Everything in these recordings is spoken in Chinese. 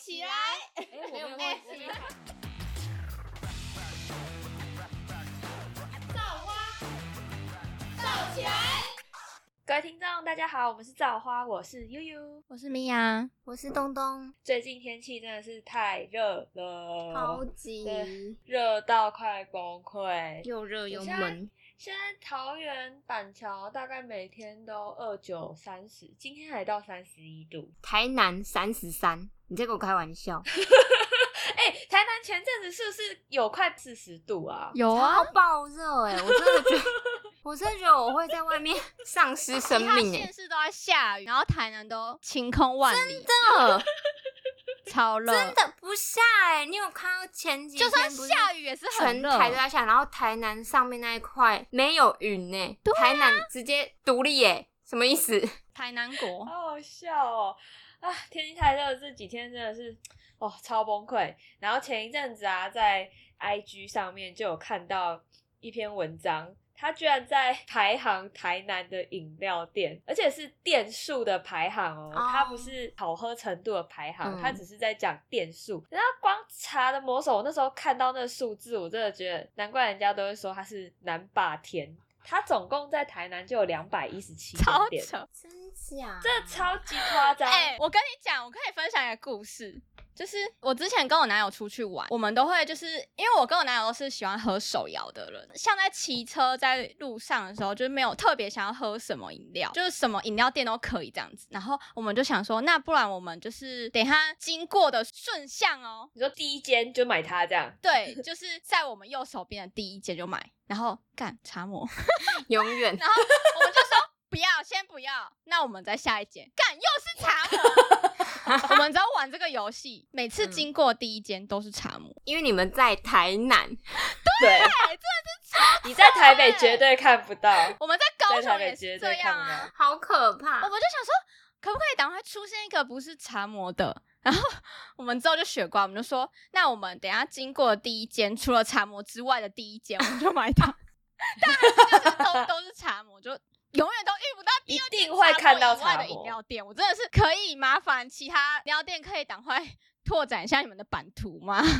起来！哎，我没有忘记。造花，造起来！各位听众，大家好，我们是造花，我是悠悠。我是米娅，我是东东，最近天气真的是太热了，超级对热到快崩溃。又热又闷。现在桃园板桥大概每天都二九三十，今天还到三十一度。台南三十三，你在跟我开玩笑？哎、台南前阵子是不是有快四十度啊？有啊超，爆热哎！我真的觉得，我真的觉得我会在外面 丧失生其他命哎！县市都在下雨，然后台南都晴空万里，真的超热，真的不下哎！你有看到前几天就算下雨也是很全热。台都在下，然后台南上面那一块没有云呢，台南直接独立耶，什么意思？台南国，好好笑哦！啊，天气太热，这几天真的是哦超崩溃。然后前一阵子啊，在 IG 上面就有看到一篇文章，它居然在 排行台南的饮料店，而且是店数的排行哦，哦它不是好喝程度的排行，嗯它只是在讲店数。然后光茶的魔手，我那时候看到那个数字，我真的觉得难怪人家都会说他是南霸天。它总共在台南就有两百一十七超店，扯。真假？这超级夸张。哎、我跟你讲，我可以分享一个故事。就是我之前跟我男友出去玩，我们都会就是因为我跟我男友都是喜欢喝手摇的人，像在骑车在路上的时候，就是没有特别想要喝什么饮料，就是什么饮料店都可以这样子。然后我们就想说，那不然我们就是等一下经过的顺向哦，你说第一间就买它这样，对，就是在我们右手边的第一间就买，然后干茶魔，永远然后我们就说不要，先不要，那我们再下一间，干又是茶魔。我们只要玩这个游戏，每次嗯经过第一间都是茶魔，因为你们在台南，对，真的是你在台北绝对看不到。我们在高雄也是这样啊。好可怕我。们就想说，可不可以赶快出现一个不是茶魔的？然后我们之后就学乖，我们就说，那我们等一下经过第一间，除了茶魔之外的第一间，我们就买它。但还是就是都都是茶魔，就永远都遇不到第二一定间会看到茶魔的饮料店。我真的是可以麻烦其他饮料店可以赶快 拓展一下你们的版图吗？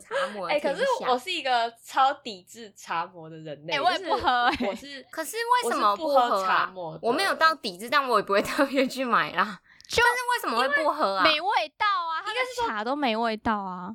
茶魔哎、可是我是一个超抵制茶魔的人类，哎我也不喝哎我是可是为什么不喝喝茶啊？魔我没有到抵制，但我也不会特别去买啦。就但是为什么会不喝啊？没味道啊，它应该是茶都没味道啊。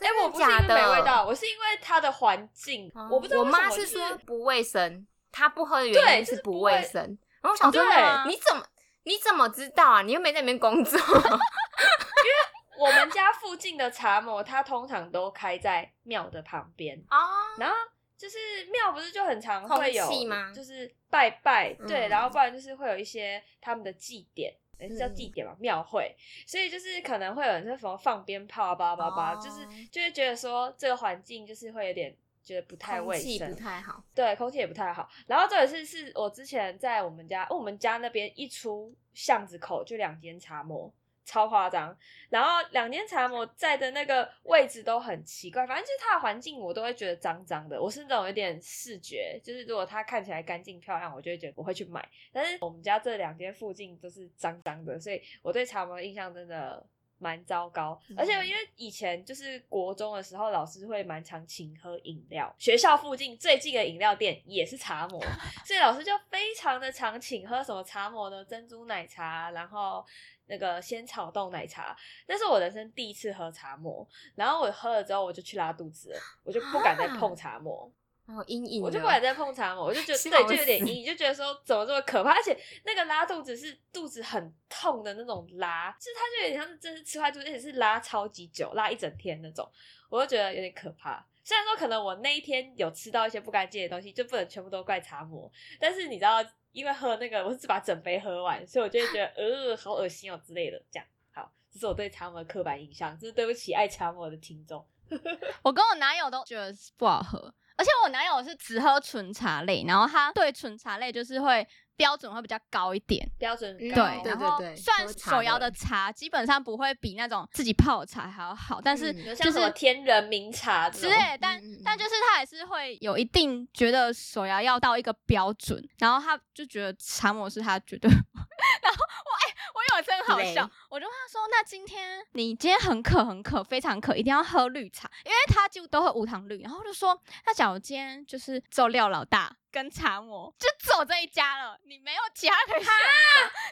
哎、我不是因为没味道，我是因为它的环境，哦我不知道我妈是就说不卫生，她不喝的对原因是不卫卫生。然后我想说，你怎么你怎么知道啊？你又没在那边工作。因为我们家附近的茶魔，它通常都开在庙的旁边，哦，然后就是庙不是就很常会有吗就是拜拜，对，嗯然后不然就是会有一些他们的祭典。诶是叫嗯祭典嘛，庙会，所以就是可能会有人在什么放鞭炮啊，叭叭叭，哦就是就会觉得说这个环境就是会有点觉得不太卫空气生，不太好。对，空气也不太好。然后这也是是我之前在我们家，我们家那边一出巷子口就两间茶魔，超夸张。然后两间茶魔在的那个位置都很奇怪，反正就是它的环境我都会觉得脏脏的。我是那种有点视觉，就是如果它看起来干净漂亮，我就会觉得我会去买。但是我们家这两间附近都是脏脏的，所以我对茶魔的印象真的。蛮糟糕，而且因为以前就是国中的时候，老师会蛮常请喝饮料，学校附近最近的饮料店也是茶魔，所以老师就非常的常请喝什么茶魔的珍珠奶茶，然后那个仙草冻奶茶。那是我人生第一次喝茶魔，然后我喝了之后我就去拉肚子了，我就不敢再碰茶魔。哦，阴影。我就不敢再碰茶魔，我就觉得笑 对，就有点死阴影，就觉得说怎么这么可怕，而且那个拉肚子是肚子很痛的那种拉，就是它就有点像是真是吃坏肚子，而且是拉超级久，拉一整天那种，我就觉得有点可怕。虽然说可能我那一天有吃到一些不干净的东西，就不能全部都怪茶魔，但是你知道，因为喝那个我是把整杯喝完，所以我就会觉得 呃好恶心哦之类的。这样好，这是我对茶魔的刻板印象，这是对不起爱茶魔的听众。我跟我男友都觉得不好喝，而且我男友是只喝纯茶类，然后他对纯茶类就是会标准会比较高一点。标准对，对然后对算手摇的的茶基本上不会比那种自己泡的茶还要好，但是就是天人名茶之类，但嗯嗯嗯。但就是他还是会有一定觉得手摇要到一个标准，然后他就觉得茶魔是他觉得，然后我哎、我有一次很好笑。我就跟他说：“那今天你今天很渴很渴，非常渴，一定要喝绿茶，因为他几乎都喝无糖绿。”然后就说：“那假如今天就是只有廖老大跟茶魔，就只有这一家了，你没有其他可以选择，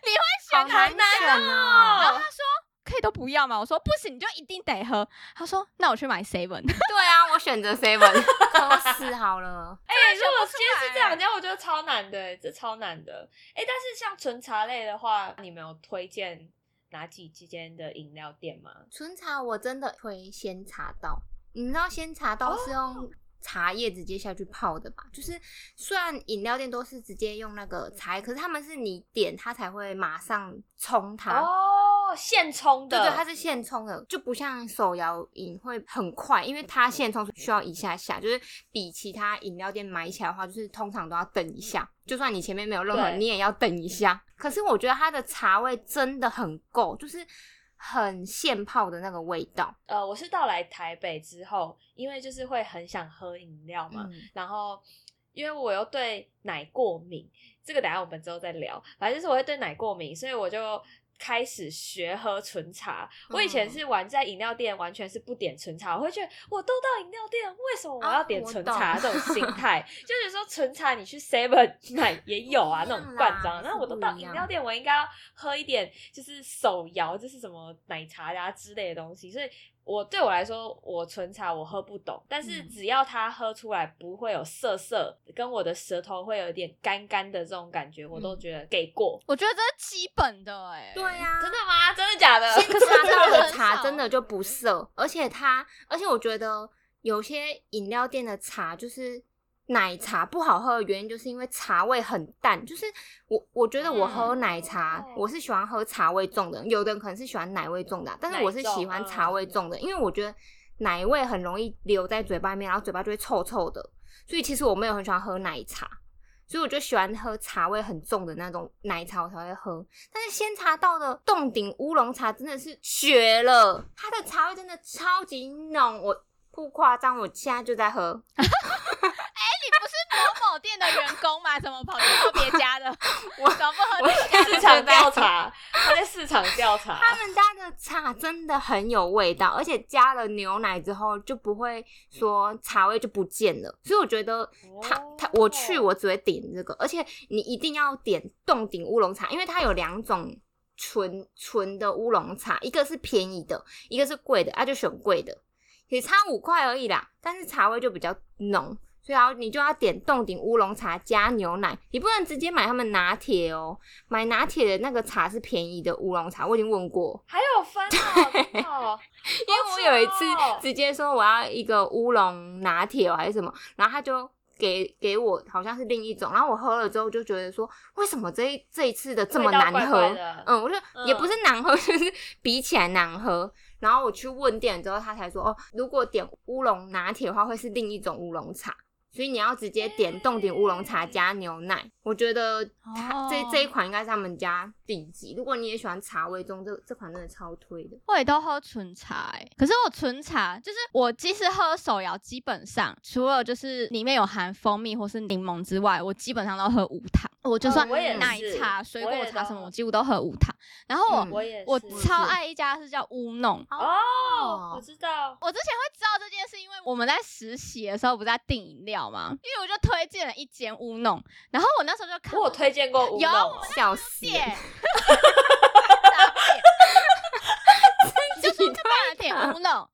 你会选好哪一难家？”然后哦。他说：“可以都不要吗。”我说：“不行，你就一定得喝。”他说：“那我去买 seven。”对啊，我选择 seven，渴死好了。哎、如果今天是来这两家，我觉得超难的、欸，这超难的。哎、但是像纯茶类的话，你们有推荐哪几间的饮料店吗？纯茶我真的推鲜茶道，你知道鲜茶道是用茶叶直接下去泡的吧？就是虽然饮料店都是直接用那个茶叶，可是他们是你点它才会马上冲它。哦，现冲的，对对，它是现冲的，就不像手摇饮会很快，因为它现冲需要一下下，就是比其他饮料店买起来的话，就是通常都要等一下，就算你前面没有任何，你也要等一下。可是我觉得它的茶味真的很够，就是很现泡的那个味道。呃，我是到来台北之后，因为就是会很想喝饮料嘛，嗯然后因为我又对奶过敏，这个等下我们之后再聊。反正就是我会对奶过敏，所以我就开始学喝纯茶。我以前嗯是玩在饮料店，完全是不点纯茶，我会觉得我都到饮料店，为什么我啊要点纯茶？这种心态，就是说纯茶你去 Seven 买也有啊，那种罐装。那我都到饮料店，我应该要喝一点就是手摇，就是什么奶茶呀、之类的东西，所以。我对我来说，我纯茶我喝不懂，但是嗯只要它喝出来不会有涩涩，跟我的舌头会有一点干干的这种感觉，我都嗯觉得给过。我觉得这是基本的哎、对呀、真的吗？真的假的？鲜茶道的茶真的就不涩，而且它，而且我觉得有些饮料店的茶就是奶茶不好喝的原因，就是因为茶味很淡。就是我我觉得我喝嗯奶茶，哦我是喜欢喝茶味重的，有的人可能是喜欢奶味重的啊，但是我是喜欢茶味重的，因为我觉得奶味很容易留在嘴巴里面，然后嘴巴就会臭臭的，所以其实我没有很喜欢喝奶茶。所以我就喜欢喝茶味很重的那种奶茶，我才会喝。但是仙茶道的洞顶乌龙茶真的是绝了，它的茶味真的超级浓，我不夸张，我现在就在喝。你 不是某某店的员工吗？怎么跑去喝别家的？我怎么不喝我自己家的市场调查，他在市场调查。他们家的茶真的很有味道，而且加了牛奶之后就不会说茶味就不见了。所以我觉得他他我去我只会点这个，而且你一定要点洞顶乌龙茶，因为它有两种纯纯的乌龙茶，一个是便宜的，一个是贵的，啊就选贵的，也差五块而已啦，但是茶味就比较浓。所以要你就要点洞顶乌龙茶加牛奶，你不能直接买他们拿铁哦。买拿铁的那个茶是便宜的乌龙茶，我已经问过，还有分哦，哦 因为我有一次直接说我要一个乌龙拿铁哦还是什么，然后他就给给我好像是另一种，然后我喝了之后就觉得说，为什么这一这一次的这么难喝？嗯，我就、嗯也不是难喝，就是比起来难喝。然后我去问店之后，他才说哦，如果点乌龙拿铁的话，会是另一种乌龙茶。所以你要直接点冻顶乌龙茶加牛奶，我觉得它、这哦这一款应该是他们家顶级。如果你也喜欢茶味中，这这款真的超推的。我也都喝纯茶、欸，可是我纯茶就是我即使喝手摇，基本上除了就是里面有含蜂蜜或是柠檬之外，我基本上都喝无糖。我就算哦我也奶是茶、水果茶什么，我几乎都喝无糖。然后我、嗯我也我超爱一家是叫乌弄。哦，我知道。我之前会知道这件事，因为我们在实习的时候不是在订饮料嘛，因为我就推荐了一间乌弄，然后我那时候就看我推荐过乌有龙我，笑死点 了！，就说不然点乌弄，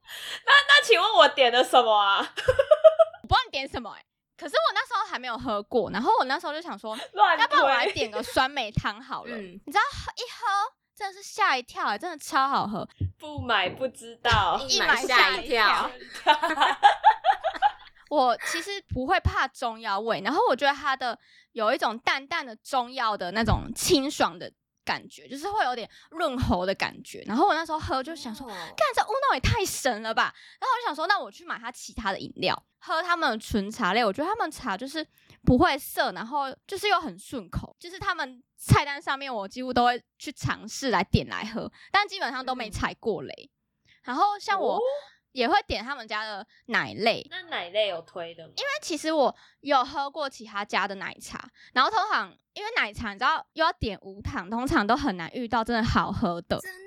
那请问我点了什么啊？我不知道你点什么哎、可是我那时候还没有喝过，然后我那时候就想说，乱要不然我来推点个酸梅汤好了。嗯你知道喝一喝真的是吓一跳、欸，真的超好喝，不买不知道。一一买买吓吓一一跳跳。我其实不会怕中药味，然后我觉得它的有一种淡淡的中药的那种清爽的感觉，就是会有点润喉的感觉。然后我那时候喝就想说，哦干这乌龙也太神了吧！然后我就想说，那我去买它其他的饮料，喝他们的纯茶类。我觉得他们茶就是不会涩，然后就是又很顺口，就是他们菜单上面我几乎都会去尝试来点来喝，但基本上都没嗯踩过雷。然后像我、哦也会点他们家的奶类，那奶类有推的吗？因为其实我有喝过其他家的奶茶，然后通常因为奶茶你知道又要点无糖，通常都很难遇到真的好喝的，真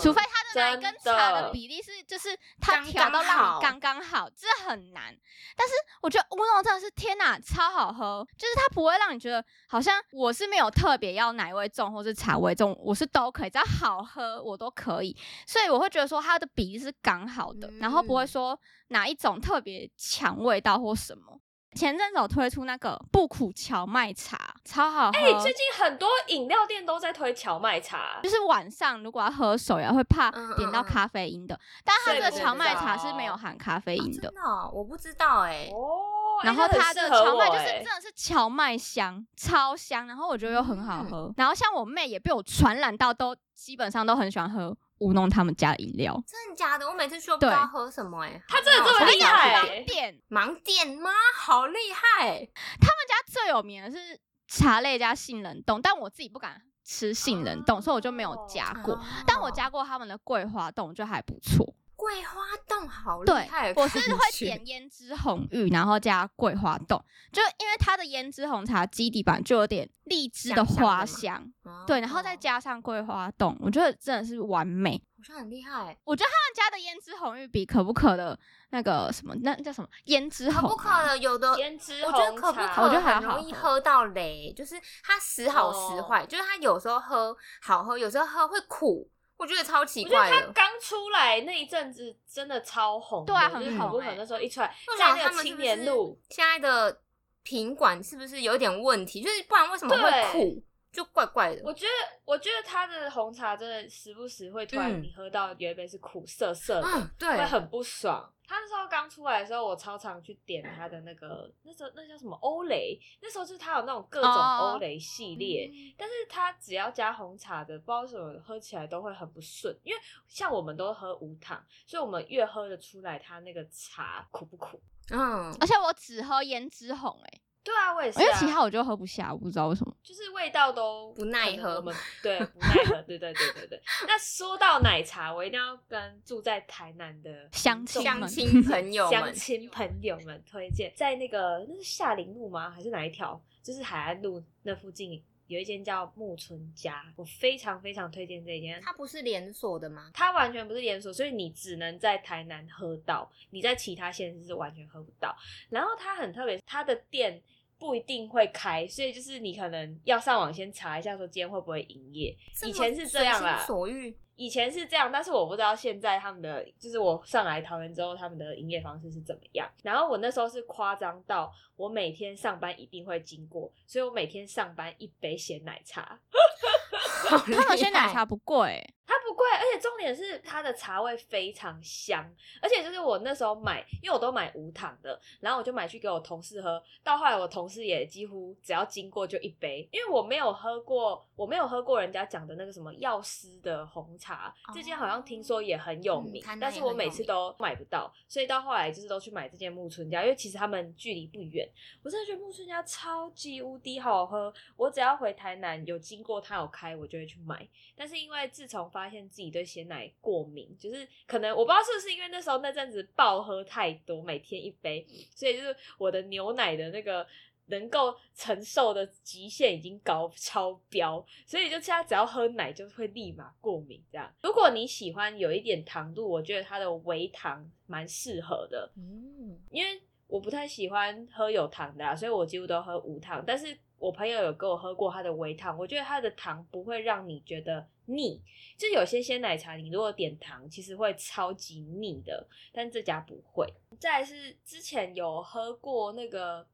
除非它的奶真跟茶的的比例是就是它调到让你刚刚好，这很难。但是我觉得乌龙真的是天哪，超好喝，就是它不会让你觉得好像我是没有特别要奶味重或是茶味重，我是都可以，只要好喝我都可以。所以我会觉得说它的比例是刚好的，然后不会嗯说哪一种特别强味道或什么。前阵子有推出那个不苦荞麦茶，超好喝。哎、最近很多饮料店都在推荞麦茶就，是晚上如果要喝手摇会怕嗯点到咖啡因的，但它这个荞麦茶是没有含咖啡哦因的。真的哦，我不知道哎，哦然后它的荞麦就是真的是荞麦香，超香，然后我觉得又很好嗯喝。然后像我妹也被我传染到，都基本上都很喜欢喝乌弄他们家的饮料。真的假的？我每次去都不知道喝什么哎，他真的这么厉害好欸店盲点吗？好厉害！他们家最有名的是茶类加杏仁冻，但我自己不敢吃杏仁冻，所以我就没有加过。哦但我加过他们的桂花冻，就还不错。桂花冻好厉对害，我是会点胭脂红玉，然后加桂花冻，就因为它的胭脂红茶基底版就有点荔枝的香香的花香，哦对，然后再加上桂花冻，我觉得真的是完美。好像很厉害。我觉得他们家的胭脂红玉比可不可的那个什么，那叫什么胭脂可红啊，不可的，有的胭脂我觉得可不可我觉得还很容易喝到雷，就是它时好时哦坏，就是它有时候喝好喝，有时候喝会苦，我觉得超奇我觉得。他刚出来那一阵子真的超红的，对啊就是很红欸那时候一出来，我想在那个青他们是不年路，现在的品管是不是有点问题？就是不然为什么会对苦，就怪怪的。我觉得我觉得他的红茶真的时不时会突然嗯你喝到有一杯是苦涩涩的，嗯，对会，很不爽。他那时候刚出来的时候，我超常去点他的那个，那时候那叫什么欧蕾，那时候就是他有那种各种哦欧蕾系列，但是他只要加红茶的，不知道为什么喝起来都会很不顺，因为像我们都喝无糖，所以我们越喝得出来它那个茶苦不苦。嗯，而且我只喝胭脂红、欸，对啊，我也是、因为啊，其他我就喝不下，我不知道为什么。就是味道都不耐喝可能我们对不耐喝，对对对对对。那说到奶茶，我一定要跟住在台南的乡亲相们亲朋友乡们，亲朋友们推荐，在那个那是夏林路吗？还是哪一条？就是海岸路那附近有一间叫木村家，我非常非常推荐这一间。它不是连锁的吗？它完全不是连锁，所以你只能在台南喝到，你在其他县市是完全喝不到。然后它很特别，它的店不一定会开，所以就是你可能要上网先查一下，说今天会不会营业。以前是这样啦，所欲。以前是这样，但是我不知道现在他们的，就是我上来桃园之后，他们的营业方式是怎么样。然后我那时候是夸张到，我每天上班一定会经过，所以我每天上班一杯鲜奶茶，他他们鲜奶茶不贵、欸，它不贵，而且重点是它的茶味非常香，而且就是我那时候买，因为我都买无糖的，然后我就买去给我同事喝，到后来我同事也几乎只要经过就一杯，因为我没有喝过，我没有喝过人家讲的那个什么药师的红茶，这间好像听说也很有名，嗯但是我每次都买不到，所以到后来就是都去买这间木村家，因为其实他们距离不远，我真的觉得木村家超级无敌好喝，我只要回台南有经过他有开，我就会去买。但是因为自从发现自己对鲜奶过敏，就是可能我不知道是不是因为那时候那阵子暴喝太多，每天一杯，所以就是我的牛奶的那个能够承受的极限已经高超标，所以就现在只要喝奶就会立马过敏这样。如果你喜欢有一点糖度，我觉得它的微糖蛮适合的，嗯，因为我不太喜欢喝有糖的啊，所以我几乎都喝无糖。但是我朋友有给我喝过它的微糖，我觉得它的糖不会让你觉得腻。就有些鲜奶茶，你如果点糖，其实会超级腻的，但这家不会。再来是之前有喝过那个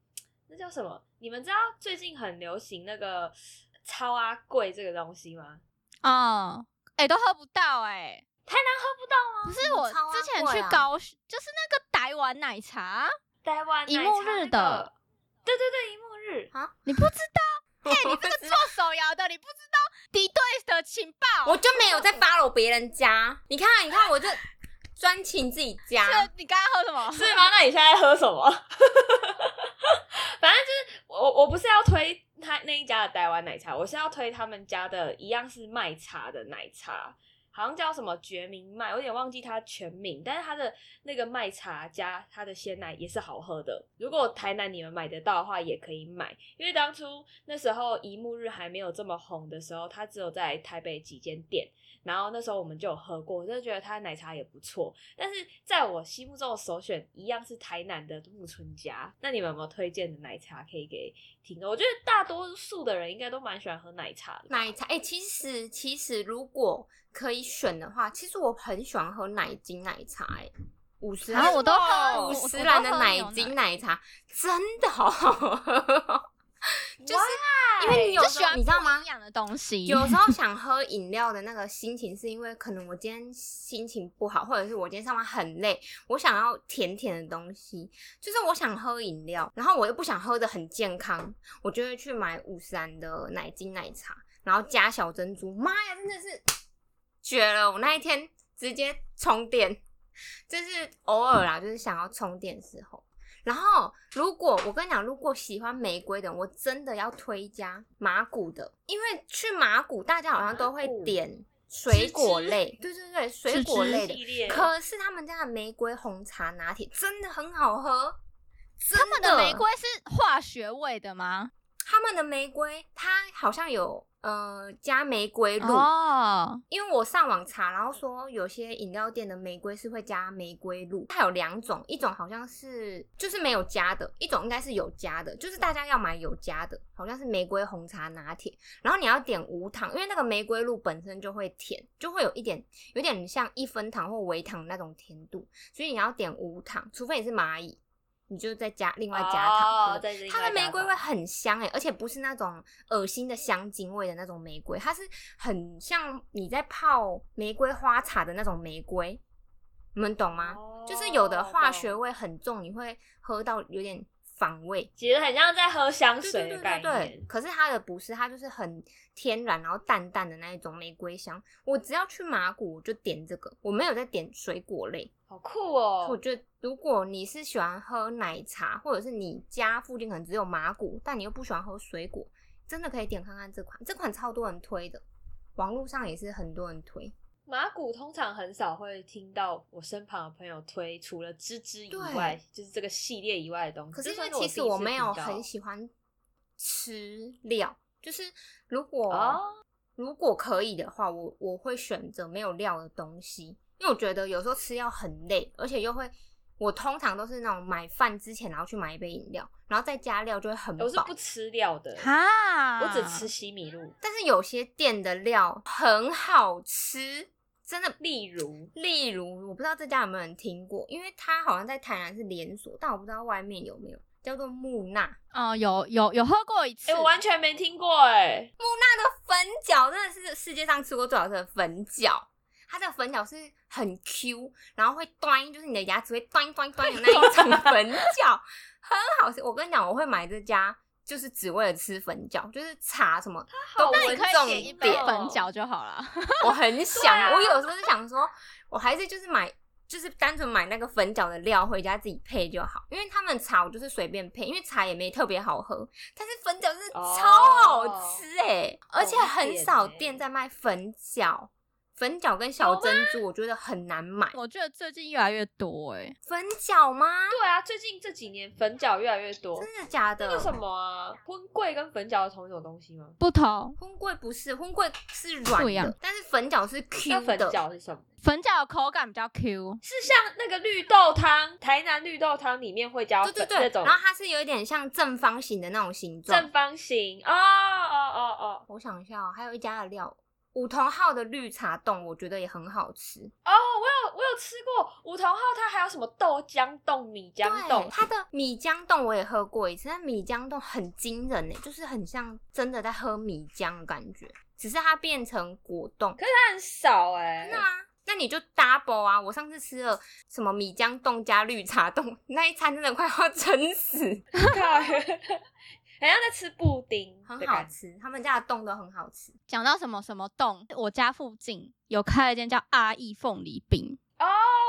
那叫什么？你们知道最近很流行那个超阿贵这个东西吗？哦，哎、都喝不到哎、台南喝不到吗？不是我之前去高雄，就是那个台湾奶茶，台湾一奶茶那幕日的个，对对对，一幕日。你不知道？哎、你这个做手摇的，你不知道敌对的情报？我就没有在 follow 别人家。你看，你看，我这专情自己家。是你刚刚喝什么？是吗？那你现在喝什么？反正就是我，我不是要推他那一家的台湾奶茶，我是要推他们家的一样是卖茶的奶茶，好像叫什么决明麦，我有点忘记它全名，但是它的那个麦茶加它的鲜奶也是好喝的。如果台南你们买得到的话，也可以买，因为当初那时候一木日还没有这么红的时候，它只有在台北几间店。然后那时候我们就有喝过，我就觉得它的奶茶也不错。但是在我心目中的首选一样是台南的木村家。那你们有没有推荐的奶茶可以给听众？我觉得大多数的人应该都蛮喜欢喝奶茶的。奶茶，哎、其实其实如果可以选的话，其实我很喜欢喝奶精奶茶、哎，五十兰然后我都喝五十兰的奶精奶茶真的好好喝哦，就是因为你有时候就喜欢你知道吗不一？样的东西，有时 候想喝饮料的那个心情，是因为可能我今天心情不好，或者是我今天上班很累，我想要甜甜的东西，就是我想喝饮料，然后我又不想喝的很健康，我就会去买五十兰的奶精奶茶，然后加小珍珠。妈呀，真的是绝了！我那一天直接充电，就是偶尔啦，就是想要充电的时候。然后，如果我跟你讲，如果喜欢玫瑰的，我真的要推加马古的，因为去马古大家好像都会点水果类，对对对，水果类的可是他们家的玫瑰红茶拿铁真的很好喝，他他们的玫瑰是化学味的吗？他们的玫瑰它好像有呃加玫瑰露，哦，因为我上网查，然后说有些饮料店的玫瑰是会加玫瑰露，它有两种，一种好像是就是没有加的，一种应该是有加的，就是大家要买有加的，好像是玫瑰红茶拿铁，然后你要点无糖，因为那个玫瑰露本身就会甜，就会有一点有点像一分糖或微糖那种甜度，所以你要点无糖，除非你是蚂蚁。你就再加另外加糖，它的玫瑰味很香哎、而且不是那种恶心的香精味的那种玫瑰，它是很像你在泡玫瑰花茶的那种玫瑰，你们懂吗？就是有的化学味很重，你会喝到有点反味。其实很像在喝香对对对水的概对对念，。可是它的不是，它就是很天然，然后淡淡的那一种玫瑰香。我只要去马古，我就点这个，我没有在点水果类。好酷哦！我觉得如果你是喜欢喝奶茶，或者是你家附近可能只有马古，但你又不喜欢喝水果，真的可以点看看这款，这款超多人推的，网络上也是很多人推。马古通常很少会听到我身旁的朋友推，除了芝芝以外，就是这个系列以外的东西。可是因为其实我没有很喜欢吃料，就是如果、哦如果可以的话，我我会选择没有料的东西，因为我觉得有时候吃药很累，而且又会。我通常都是那种买饭之前，然后去买一杯饮料，然后再加料就会很饱。我是不吃料的，哈，我只吃西米露。但是有些店的料很好吃，真的。例如，例如，我不知道这家有没有人听过，因为它好像在台南是连锁，但我不知道外面有没有，叫做木纳。哦，有有有喝过一次，哎、我完全没听过哎、粉饺真的是世界上吃过最好吃的粉饺，它的粉饺是很 Q，然后会端，就是你的牙齿会端端端的那一种粉饺，很好吃。我跟你讲，我会买这家。就是只为了吃粉饺，就是茶什么都不那你可以重点一杯点。粉饺就好了。我很想，啊我有时候是想说，我还是就是买，就是单纯买那个粉饺的料回家自己配就好，因为他们茶我就是随便配，因为茶也没特别好喝，但是粉饺是哦超好吃哎、而且很少店在卖粉饺。粉饺跟小珍珠，我觉得很难买。我觉得最近越来越多哎、粉饺吗？对啊，最近这几年粉饺越来越多。真的假的？那个什么啊，荤桂跟粉饺是同一种东西吗？不同荤桂不是，荤桂是软的，但是粉饺是那 Q 粉的。饺是什么？粉饺的口感比较 Q，是像那个绿豆汤，台南绿豆汤里面会加对对对，那种然后它是有一点像正方形的那种形状。正方形。哦哦哦哦我想一下哦，还有一家的料，五同号的绿茶冻，我觉得也很好吃。哦，我有我有吃过五同号，它还有什么豆浆冻、米浆对，冻，它的米浆冻我也喝过一次，但米浆冻很惊人呢，就是很像真的在喝米浆的感觉，只是它变成果冻。可是它很少哎、真的吗？那你就 double 啊！我上次吃了什么米浆冻加绿茶冻，那一餐真的快要 撑死，靠很像在吃布丁很。好吃。他们家的冻都很好吃。讲到什么什么冻，我家附近有开了一间叫阿义凤梨冰，哦，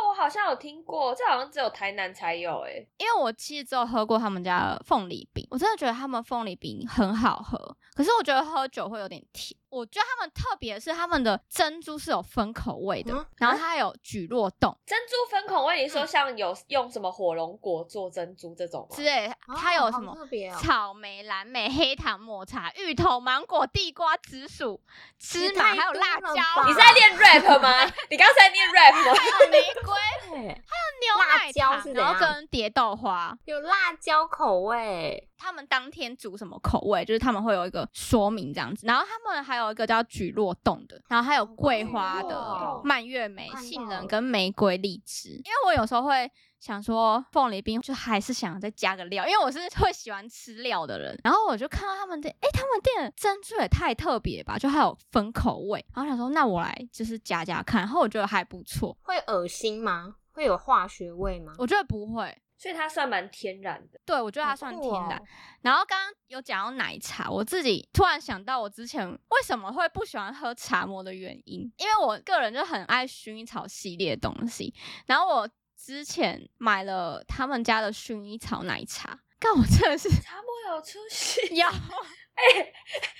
我好像有听过，这好像只有台南才有哎、因为我其实只有喝过他们家的凤梨冰，我真的觉得他们凤梨冰很好喝，可是我觉得喝酒会有点甜。我觉得他们特别是他们的珍珠是有分口味的，嗯然后它还有菊落冻珍珠分口味，你说像有用什么火龙果做珍珠这种吗之？类，它有什么特别哦草莓、蓝莓、黑糖、抹茶、芋头、芒果、地瓜、紫薯、芝麻，还有辣椒，你是在练 rap 吗？你刚才在念 rap 吗？还有玫瑰、还有牛奶辣椒糖，然后跟蝶豆花。有辣椒口味，他们当天煮什么口味，就是他们会有一个说明这样子。然后他们还有一个叫菊络冻的，然后还有桂花的蔓越莓、杏仁跟玫瑰荔枝。因为我有时候会想说凤梨冰，就还是想再加个料，因为我是会喜欢吃料的人。然后我就看到他们店，哎，他们店的珍珠也太特别吧，就还有分口味。然后想说，那我来就是加加看，然后我觉得还不错，会恶心吗？会有化学味吗？我觉得不会。所以它算蛮天然的。对，我觉得它算天然。哦然后刚刚有讲到奶茶，我自己突然想到，我之前为什么会不喜欢喝茶魔的原因，因为我个人就很爱薰衣草系列的东西。然后我之前买了他们家的薰衣草奶茶，但我真的是茶魔有出息，要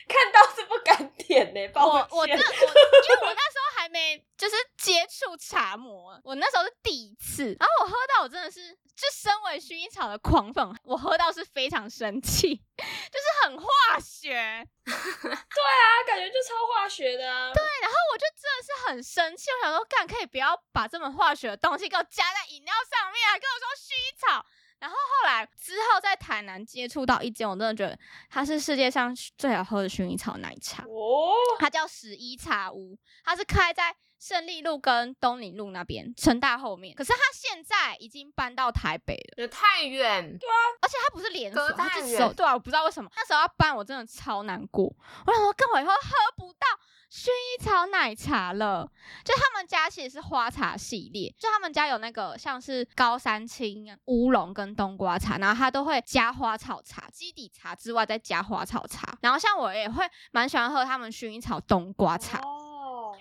看到是不敢点呢、抱我歉我真的我，因为我那时候还没就是接触茶魔，我那时候是第一次，然后我喝到我真的是，就身为薰衣草的狂粉，我喝到是非常生气，就是很化学。对啊，感觉就超化学的啊。对，然后我就真的是很生气，我想说，干可以不要把这么化学的东西给我加在饮料上面，还跟我说薰衣草。然后后来之后在台南接触到一间，我真的觉得它是世界上最好喝的薰衣草奶茶，哦，它叫十一茶屋，它是开在胜利路跟东宁路那边，成大后面。可是他现在已经搬到台北了，也太远，对啊而且他不是连锁，隔太它是远手对啊，我不知道为什么那时候要搬，我真的超难过。我想说，跟我以后喝不到薰衣草奶茶了。就他们家其实是花茶系列，就他们家有那个像是高山青、乌龙跟冬瓜茶，然后它都会加花草茶，基底茶之外再加花草茶。然后像我也会蛮喜欢喝他们薰衣草冬瓜茶。哦，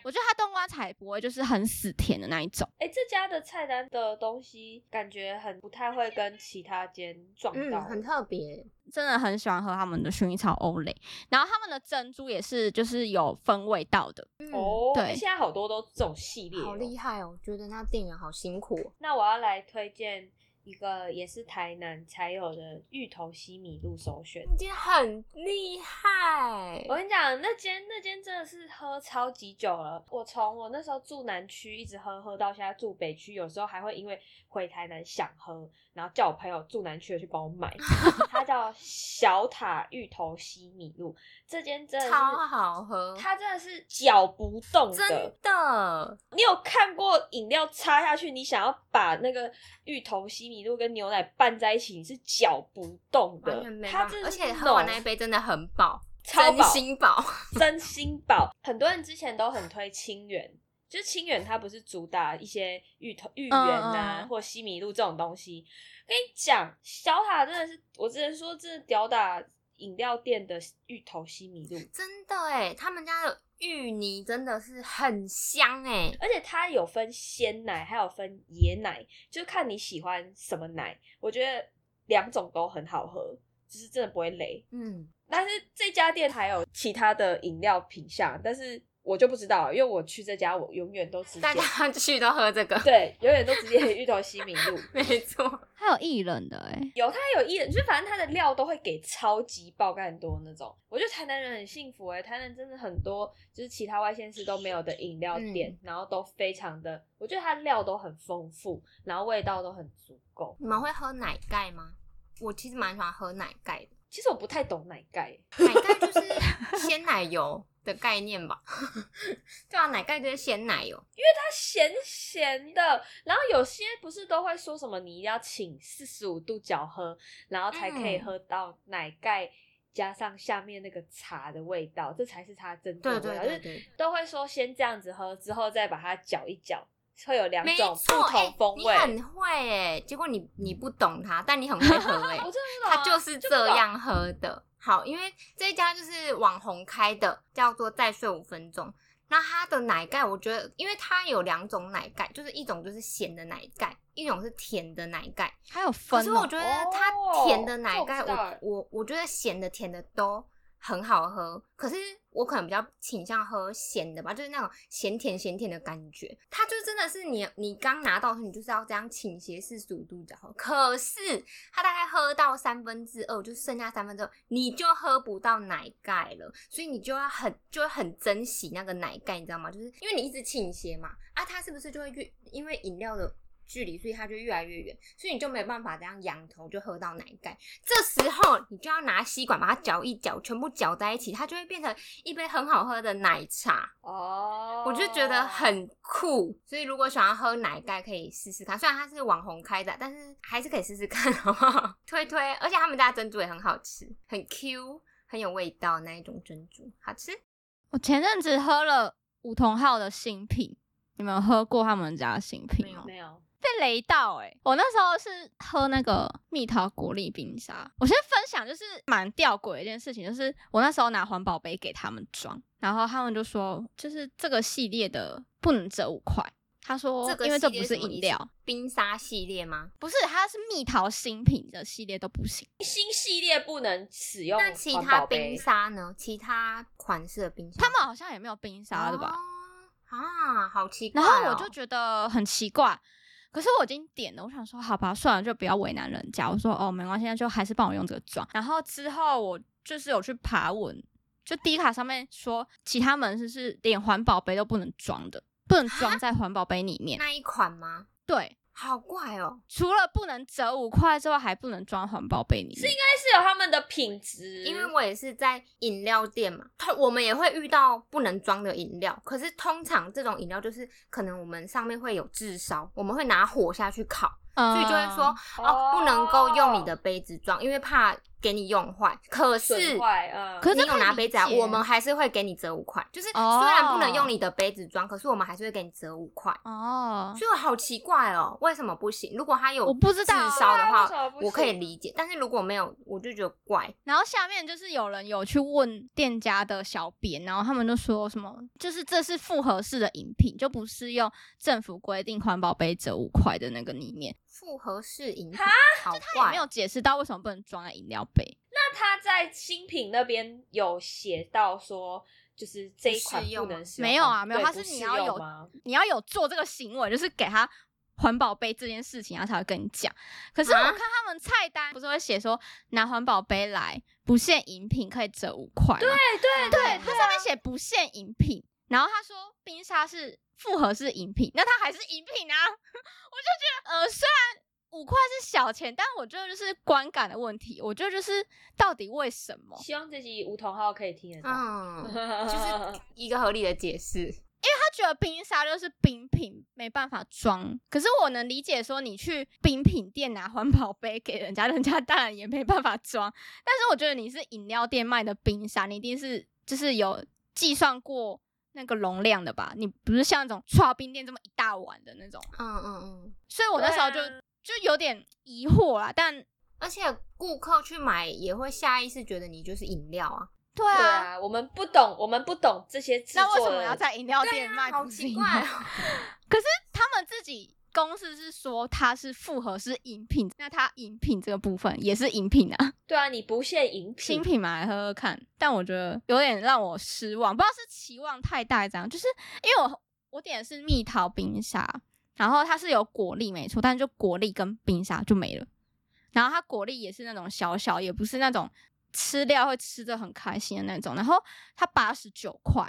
我觉得它冬瓜茶也不会就是很死甜的那一种，哎、这家的菜单的东西感觉很不太会跟其他间撞到，嗯，很特别。真的很喜欢喝他们的薰衣草欧蕾。然后他们的珍珠也是就是有分味道的，嗯，哦。对诶现在好多都这种系列、好厉。害哦！我觉得那店员好辛苦哦。那我要来推荐一个也是台南才有的芋头西米露首选。那间很厉害我，跟你讲，那间那间真的是喝超级久了。我从我那时候住南区一直喝喝到现在住北区，有时候还会因为回台南想喝，然后叫我朋友住南区的去帮我买。它叫小塔芋头西米露，这间真的超好喝，它真的是搅不动的真。的你有看过饮料插下去，你想要把那个芋头西米露跟牛奶拌在一起，你是搅不动的它真的而且喝完那一杯真的很饱，真超饱心饱。真心饱。很多人之前都很推清源，就是清远它不是主打一些芋头、芋圆啊，嗯嗯或西米露这种东西。跟你讲，小塔真的是，我只能说，真的吊打饮料店的芋头西米露。真的哎，他们家的芋泥真的是很香哎，而且它有分鲜奶，还有分椰奶，就看你喜欢什么奶。我觉得两种都很好喝，就是真的不会累。嗯，但是这家店还有其他的饮料品项，但是我就不知道，因为我去这家，我永远都直接大家 去都喝这个，对，永远都直接芋头西米露。没错，还有薏仁的哎、有它有薏仁，就是反正它的料都会给超级爆干多那种。我觉得台南人很幸福哎、台南真的很多就是其他外县市都没有的饮料店，然后都非常的，我觉得它料都很丰富，然后味道都很足够。你们会喝奶盖吗？我其实蛮喜欢喝奶盖的，其实我不太懂奶盖，奶盖就是鲜奶油的概念吧？对啊，奶盖就是鲜奶油，因为它咸咸的，然后有些不是都会说什么你一定要请四十五度角喝，然后才可以嗯喝到奶盖加上下面那个茶的味道，这才是它真正的味道。就是对对对，都会说先这样子喝，之后再把它搅一搅，会有两种不同风味。你很会哎，结果你你不懂它，但你很会喝哎 我，真的不懂啊它就是这样喝的。好，因为这一家就是网红开的，叫做再睡五分钟。那它的奶盖，我觉得，因为它有两种奶盖，就是一种就是咸的奶盖，一种是甜的奶盖。还有分、哦。可是我觉得它甜的奶盖，我我我觉得咸的甜的都很好喝，可是我可能比较倾向喝咸的吧，就是那种咸甜咸甜的感觉。它就真的是你你刚拿到的时候，你就是要这样倾斜四十五度角喝。可是它大概喝到三分之二，就剩下三分之二，你就喝不到奶盖了，所以你就要很就会很珍惜那个奶盖，你知道吗？就是因为你一直倾斜嘛，啊，它是不是就会越因为饮料的。距离，所以它就越来越远，所以你就没有办法这样仰头就喝到奶盖。这时候你就要拿吸管把它搅一搅，全部搅在一起，它就会变成一杯很好喝的奶茶。哦，我就觉得很酷。所以如果想要喝奶盖，可以试试看。虽然它是网红开的，但是还是可以试试看，好不好？推推，而且他们家珍珠也很好吃，很 Q，很有味道那一种珍珠，好吃。我前阵子喝了梧桐号的新品，你们有喝过他们家的新品吗？没有。被雷到哎、我那时候是喝那个蜜桃果粒冰沙。我先分享就是蛮吊诡的一件事情，就是我那时候拿环保杯给他们装，然后他们就说，就是这个系列的不能折五块。他说，这个因为这不是饮料，冰沙系列吗？不是，它是蜜桃新品的系列都不行。新系列不能使用那其他冰沙呢？其他款式的冰沙，他们好像也没有冰沙的吧？哦？啊，好奇怪、然哦。后我就觉得很奇怪，可是我已经点了，我想说好吧，算了，就不要为难人家。我说哦，没关系，那就还是帮我用这个装。然后之后我就是有去爬文，就低卡上面说，其他门市是连环保杯都不能装的，不能装在环保杯里面。那一款吗？对，好怪哦。除了不能折五块之外，还不能装环保杯里面。应该是有他们的品质，因为我也是在饮料店嘛，它我们也会遇到不能装的饮料。可是通常这种饮料就是可能我们上面会有炙烧，我们会拿火下去烤，所以就会说嗯哦，不能够用你的杯子装，因为怕给你用坏。可是可是这可以拿杯子啊，我们还是会给你折五块。就是虽哦然不能用你的杯子装，可是我们还是会给你折五块。哦，所以我好奇怪哦，为什么不行？如果他有我不知道炙烧的话，我可以理解。但是如果没有，我就觉得怪。然后下面就是有人有去问店家的小编，然后他们就说什么，就是这是复合式的饮品，就不是用政府规定环保杯折五块的那个里面，复合式饮品哈，好也怪没有解释到为什么不能装在饮料杯。那他在新品那边有写到说，就是这一款不能使用没有啊没有它对不适是你要有你要有做这个行为，就是给他环保杯这件事情，他才会跟你讲。可是我啊看他们菜单不是会写说拿环保杯来不限饮品可以折五块？对对对，它上面写不限饮品，然后他说冰沙是复合式饮品，那它还是饮品啊。我就觉得，呃，虽然五块是小钱，但我觉得就是观感的问题。我觉得就是到底为什么？希望这集梧桐号可以听得到。嗯，就是一个合理的解释。因为他觉得冰沙就是冰品，没办法装。可是我能理解说，你去冰品店拿环保杯给人家，人家当然也没办法装。但是我觉得你是饮料店卖的冰沙，你一定是就是有计算过那个容量的吧？你不是像那种刨冰店这么一大碗的那种。嗯嗯嗯，所以我那时候就、啊就有点疑惑啦。但而且顾客去买也会下意识觉得你就是饮料啊，对对啊，啊，我们不懂，我们不懂这些制那为什么要在饮料店卖好奇怪？哦。可是他们自己公司是说它是复合式饮品，那它饮品这个部分也是饮品啊，对啊，你不限饮品新品，品买来喝喝看。但我觉得有点让我失望，不知道是期望太大这样，就是因为我我点的是蜜桃冰沙，然后它是有果粒没错，但就果粒跟冰沙就没了。然后它果粒也是那种小小，也不是那种吃掉会吃的很开心的那种。然后它八十九块，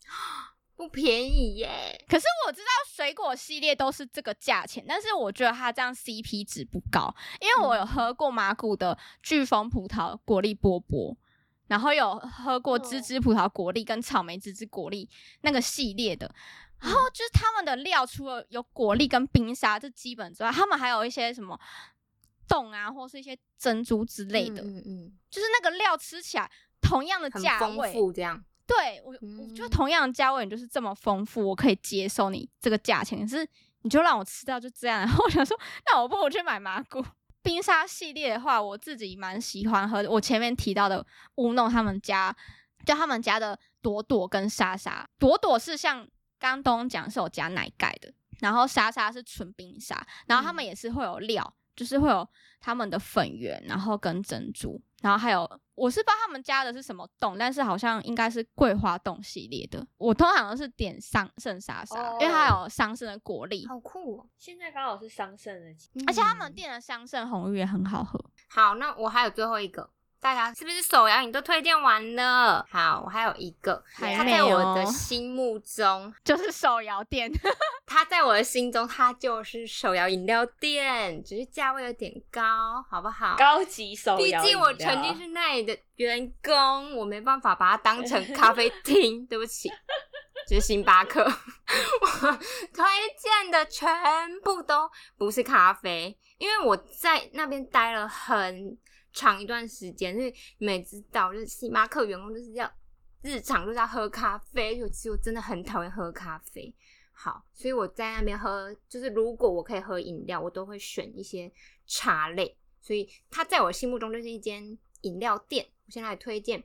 不便宜耶。可是我知道水果系列都是这个价钱，但是我觉得它这样 CP 值不高，因为我有喝过马古的飓风葡萄果粒波波，然后有喝过芝芝葡萄果粒跟草莓芝芝果粒那个系列的。然后就是他们的料，除了有果粒跟冰沙这基本之外，他们还有一些什么冻啊，或是一些珍珠之类的，嗯嗯，就是那个料吃起来同样的价位，富这样。对我，我觉得嗯同样的价位，你就是这么丰富，我可以接受你这个价钱。可是你就让我吃到就这样，然后我想说，那我不如去买麻古冰沙系列的话，我自己蛮喜欢喝。我前面提到的乌弄他们家，就他们家的朵朵跟莎莎，朵朵是像刚东讲是有加奶盖的，然后莎莎是纯冰沙，然后他们也是会有料，就是会有他们的粉圆，然后跟珍珠，然后还有我是不知道他们加的是什么冻，但是好像应该是桂花冻系列的。我通常都是点桑葚沙沙，哦因为它有桑葚的果粒，好酷哦！现在刚好是桑葚的季而且他们嗯店的桑葚红玉也很好喝。好，那我还有最后一个，大家是不是手摇饮都推荐完了？好，我还有一个，它在我的哦心目中，就是手摇店，它在我的心中，它就是手摇饮料店，只是价位有点高，好不好？高级手毕摇毕。竟我曾经是那里的员工，我没办法把它当成咖啡厅，对不起。就是星巴克，我推荐的全部都不是咖啡，因为我在那边待了很长一段时间，因为你们也知道，就是星巴克员工就是要日常就是要喝咖啡，就其实我真的很讨厌喝咖啡。好，所以我在那边喝，就是如果我可以喝饮料，我都会选一些茶类。所以它在我心目中就是一间饮料店。我先来推荐，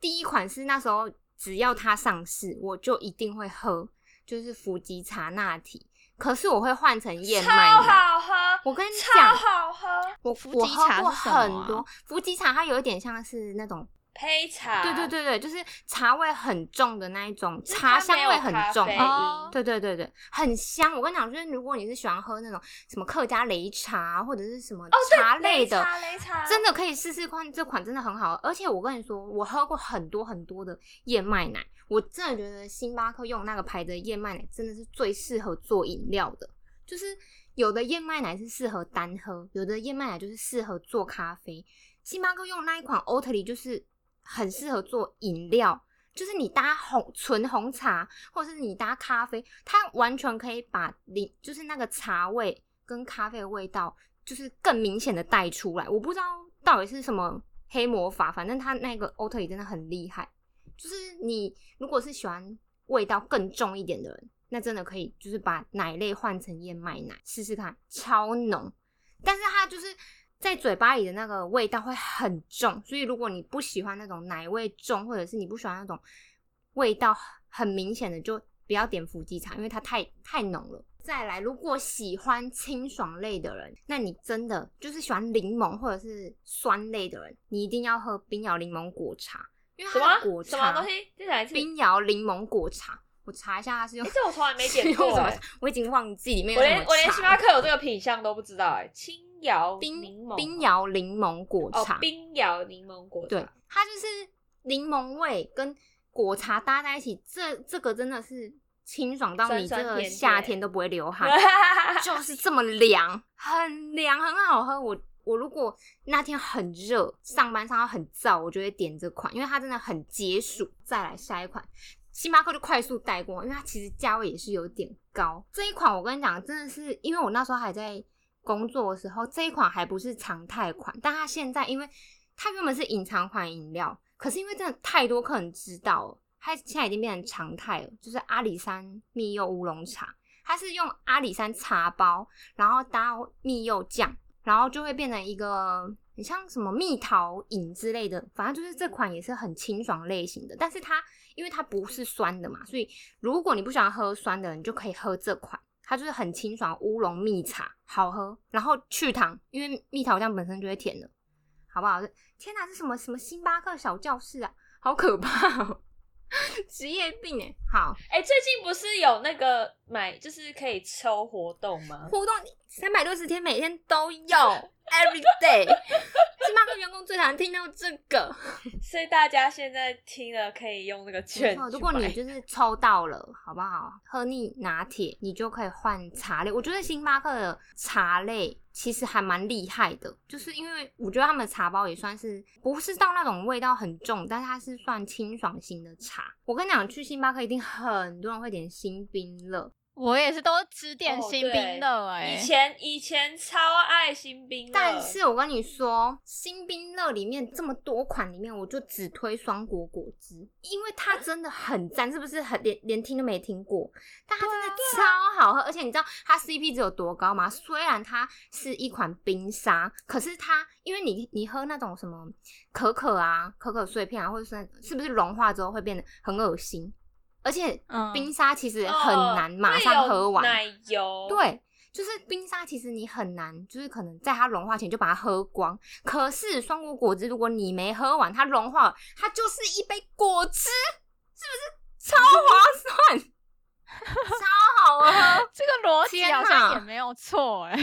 第一款是那时候只要它上市，我就一定会喝，就是伏吉茶拿铁。可是我会换成燕麦超奶。好喝，我跟你超，好喝，我伏我喝过吉茶是什么啊很多伏吉茶，它有一点像是那种胚茶。对对对对，就是茶味很重的那一种，茶香味很重。哦因对对对对，很香。我跟你讲，就是如果你是喜欢喝那种什么客家擂茶或者是什么茶类的，擂茶擂茶真的可以试试看，这款真的很好。而且我跟你说，我喝过很多很多的燕麦奶，我真的觉得星巴克用那个牌子的燕麦奶真的是最适合做饮料的。就是有的燕麦奶是适合单喝，有的燕麦奶就是适合做咖啡。星巴克用那一款 Oatly 就是很适合做饮料，就是你搭红纯红茶，或者是你搭咖啡，它完全可以把你就是那个茶味跟咖啡的味道，就是更明显的带出来。我不知道到底是什么黑魔法，反正它那个 Oatly 真的很厉害。就是你如果是喜欢味道更重一点的人，那真的可以就是把奶类换成燕麦奶试试看，超浓。但是它就是在嘴巴里的那个味道会很重，所以如果你不喜欢那种奶味重，或者是你不喜欢那种味道很明显的，就不要点伏吉茶，因为它太太浓了。再来，如果喜欢清爽类的人，那你真的就是喜欢柠檬或者是酸类的人，你一定要喝冰摇柠檬果茶，因为什它的果么什么茶东西？冰摇柠檬果茶，我查一下它是用哎，这我从来没点 过什么哎，我已经忘记里面有我什么连我连星巴克有这个品相都不知道哎。青摇冰柠檬冰摇柠檬果哦茶，，冰摇柠檬果茶。对，它就是柠檬味跟果茶搭在一起，这这个真的是清爽到你这个夏天都不会流 汗，就是这么凉，很凉，很好喝。我我如果那天很热，上班上到很燥，我就会点这款，因为它真的很解暑。再来下一款。星巴克就快速带过，因为它其实价位也是有点高。这一款我跟你讲，真的是因为我那时候还在工作的时候，这一款还不是常态款，但它现在因为它原本是隐藏款饮料，可是因为真的太多客人知道了，它现在已经变成常态了，就是阿里山蜜柚乌龙茶，它是用阿里山茶包，然后搭蜜柚酱，然后就会变成一个很像什么蜜桃饮之类的，反正就是这款也是很清爽类型的，但是它因为它不是酸的嘛，所以如果你不喜欢喝酸的，你就可以喝这款。它就是很清爽乌龙蜜茶，好喝，然后去糖，因为蜜桃酱本身就会甜的，好不好？天哪，是什么什么星巴克小教室啊，好可怕哦！职业病哎，好哎，最近不是有那个买，就是可以抽活动吗？活动三百六十天，每天都有，every day。星巴克员工最常听到这个，所以大家现在听了可以用那个没券如果你就是抽到了，好不好？喝腻拿铁，你就可以换茶类。我觉得星巴克的茶类其实还蛮厉害的，就是因为我觉得他们的茶包也算是不是到那种味道很重，但是它是算清爽型的茶。我跟你讲，去星巴克一定很多人会点新冰乐，我也是都只点哦对新冰乐哎、以前以前超爱新冰乐，但是我跟你说，新冰乐里面这么多款里面，我就只推双果果汁，因为它真的很赞，是不是很连连听都没听过？但它真的超好喝，而且你知道它 CP 值有多高吗？虽然它是一款冰沙，可是它因为你你喝那种什么可可啊、可可碎片啊，或者是是不是融化之后会变得很恶心？而且嗯冰沙其实哦很难马上喝完，奶油，，对，就是冰沙，其实你很难，就是可能在它融化前就把它喝光。可是双果果汁，如果你没喝完，它融化了，它就是一杯果汁，是不是超划算？超好喝，这个逻辑好像也没有错哎、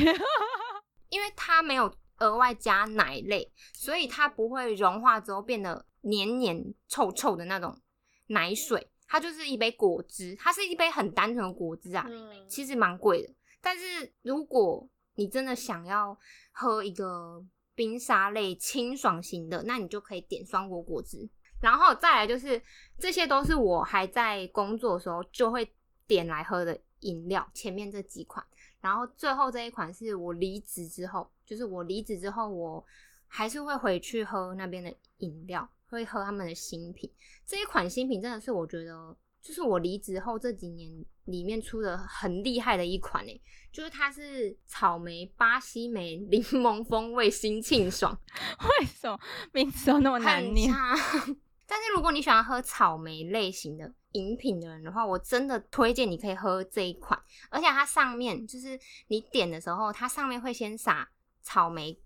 因为它没有额外加奶类，所以它不会融化之后变得黏黏臭臭的那种奶水，它就是一杯果汁，它是一杯很单纯的果汁啊，嗯，其实蛮贵的。但是如果你真的想要喝一个冰沙类清爽型的，那你就可以点双果果汁。然后再来就是，这些都是我还在工作的时候就会点来喝的饮料，前面这几款。然后最后这一款是我离职之后，就是我离职之后，我还是会回去喝那边的饮料，会喝他们的新品。这一款新品真的是我觉得，就是我离职后这几年里面出的很厉害的一款诶，就是它是草莓、巴西莓、柠檬风味新沁爽，为什么名字都那么难很念？但是如果你喜欢喝草莓类型的饮品的人的话，我真的推荐你可以喝这一款，而且它上面就是你点的时候，它上面会先撒草莓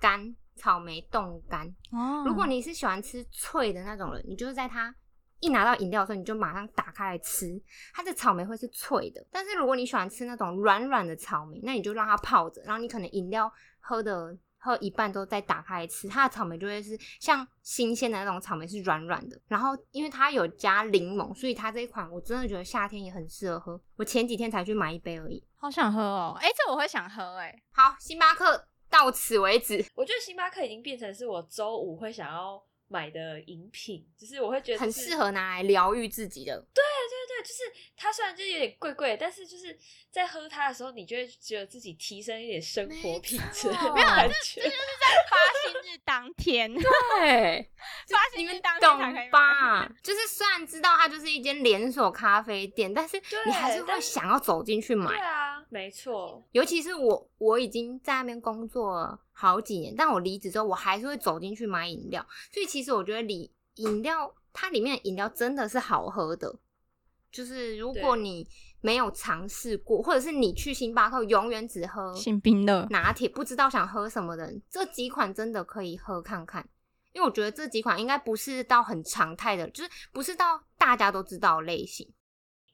干、草莓冻干。哦如果你是喜欢吃脆的那种人，你就是在它一拿到饮料的时候，你就马上打开来吃，它的草莓会是脆的。但是如果你喜欢吃那种软软的草莓，那你就让它泡着，然后你可能饮料喝的喝一半都再打开来吃，它的草莓就会是像新鲜的那种草莓是软软的。然后因为它有加柠檬，所以它这一款我真的觉得夏天也很适合喝。我前几天才去买一杯而已。好想喝哦，哎、这我会想喝哎、好，星巴克到此为止，我觉得星巴克已经变成是我周五会想要买的饮品，就是我会觉得很适合拿来疗愈自己的。对对对，就是它虽然就是有点贵贵，但是就是在喝它的时候，你就会觉得自己提升一点生活品质的没错感觉。发薪日当天，对，发薪日当天懂。吧？就是虽然知道它就是一间连锁咖啡店，但是对你还是会想要走进去对买。啊，没错，尤其是我，我已经在那边工作了好几年，但我离职之后，我还是会走进去买饮料。所以其实我觉得里饮料它里面的饮料真的是好喝的。就是如果你没有尝试过，或者是你去星巴克永远只喝新冰乐，拿铁，不知道想喝什么的人，这几款真的可以喝看看。因为我觉得这几款应该不是到很常态的，就是不是到大家都知道的类型。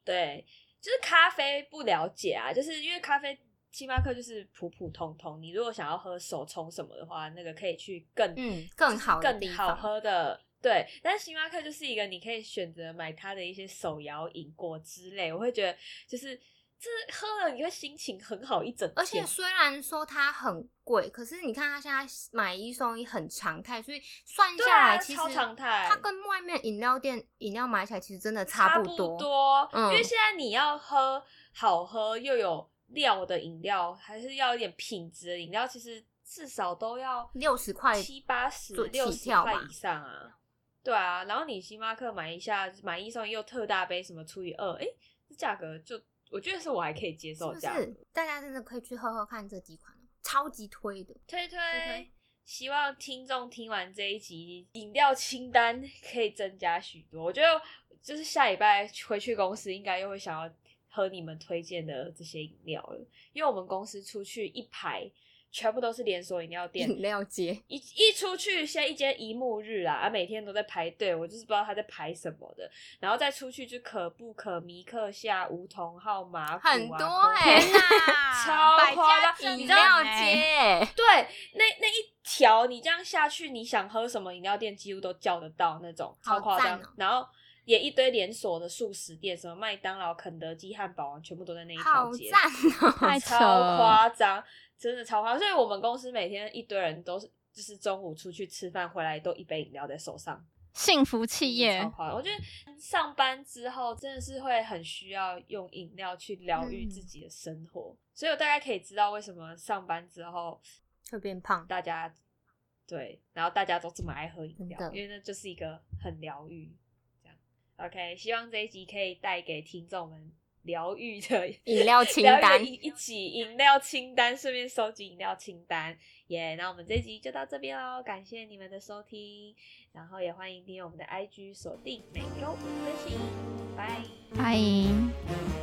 对，就是咖啡不了解啊，就是因为咖啡星巴克就是普普通通。你如果想要喝手冲什么的话，那个可以去更嗯更好更好方喝的。对，但是星巴克就是一个你可以选择买它的一些手摇饮果之类，我会觉得就是这喝了你会心情很好一整天。而且虽然说它很贵，可是你看它现在买一送一很常态，所以算下来其实超常态它跟外面饮料店饮料买起来其实真的差不多。多，嗯因为现在你要喝好喝又有料的饮料，还是要一点品质的饮料，其实至少都要六十块七八十、六十块以上啊。对啊，然后你星巴克买一下，买一送一又特大杯，什么除以二，哎，这价格就我觉得是我还可以接受的价格。是？大家真的可以去喝喝看这几款，超级推的。推推推，希望听众听完这一集，饮料清单可以增加许多。我觉得就是下礼拜回去公司，应该又会想要喝你们推荐的这些饮料了，因为我们公司出去一排全部都是连锁饮料店。饮料街，一一出去，现在一间一幕日啊，啊，每天都在排队，我就是不知道他在排什么的。然后再出去就可不可、米克夏、梧桐号、马古、啊、很多哎超百夸张饮料欸街，对，那那一条你这样下去，你想喝什么饮料店几乎都叫得到那种，超夸张。然后也一堆连锁的素食店，什么麦当劳、肯德基、汉堡王，全部都在那一条好街，超 了。夸张，真的超夸张。所以我们公司每天一堆人都是，就是中午出去吃饭回来都一杯饮料在手上，幸福企业超，夸张。我觉得上班之后真的是会很需要用饮料去疗愈嗯自己的生活，所以我大概可以知道为什么上班之后会变胖，大家对，然后大家都这么爱喝饮料因为那就是一个很疗愈。，OK，希望这一集可以带给听众们疗愈的 饮料清单一一起饮料清单，顺便收集饮料清单。耶、那我们这一集就到这边喽，感谢你们的收听，然后也欢迎订阅我们的 IG，锁定每周五更新，拜。拜。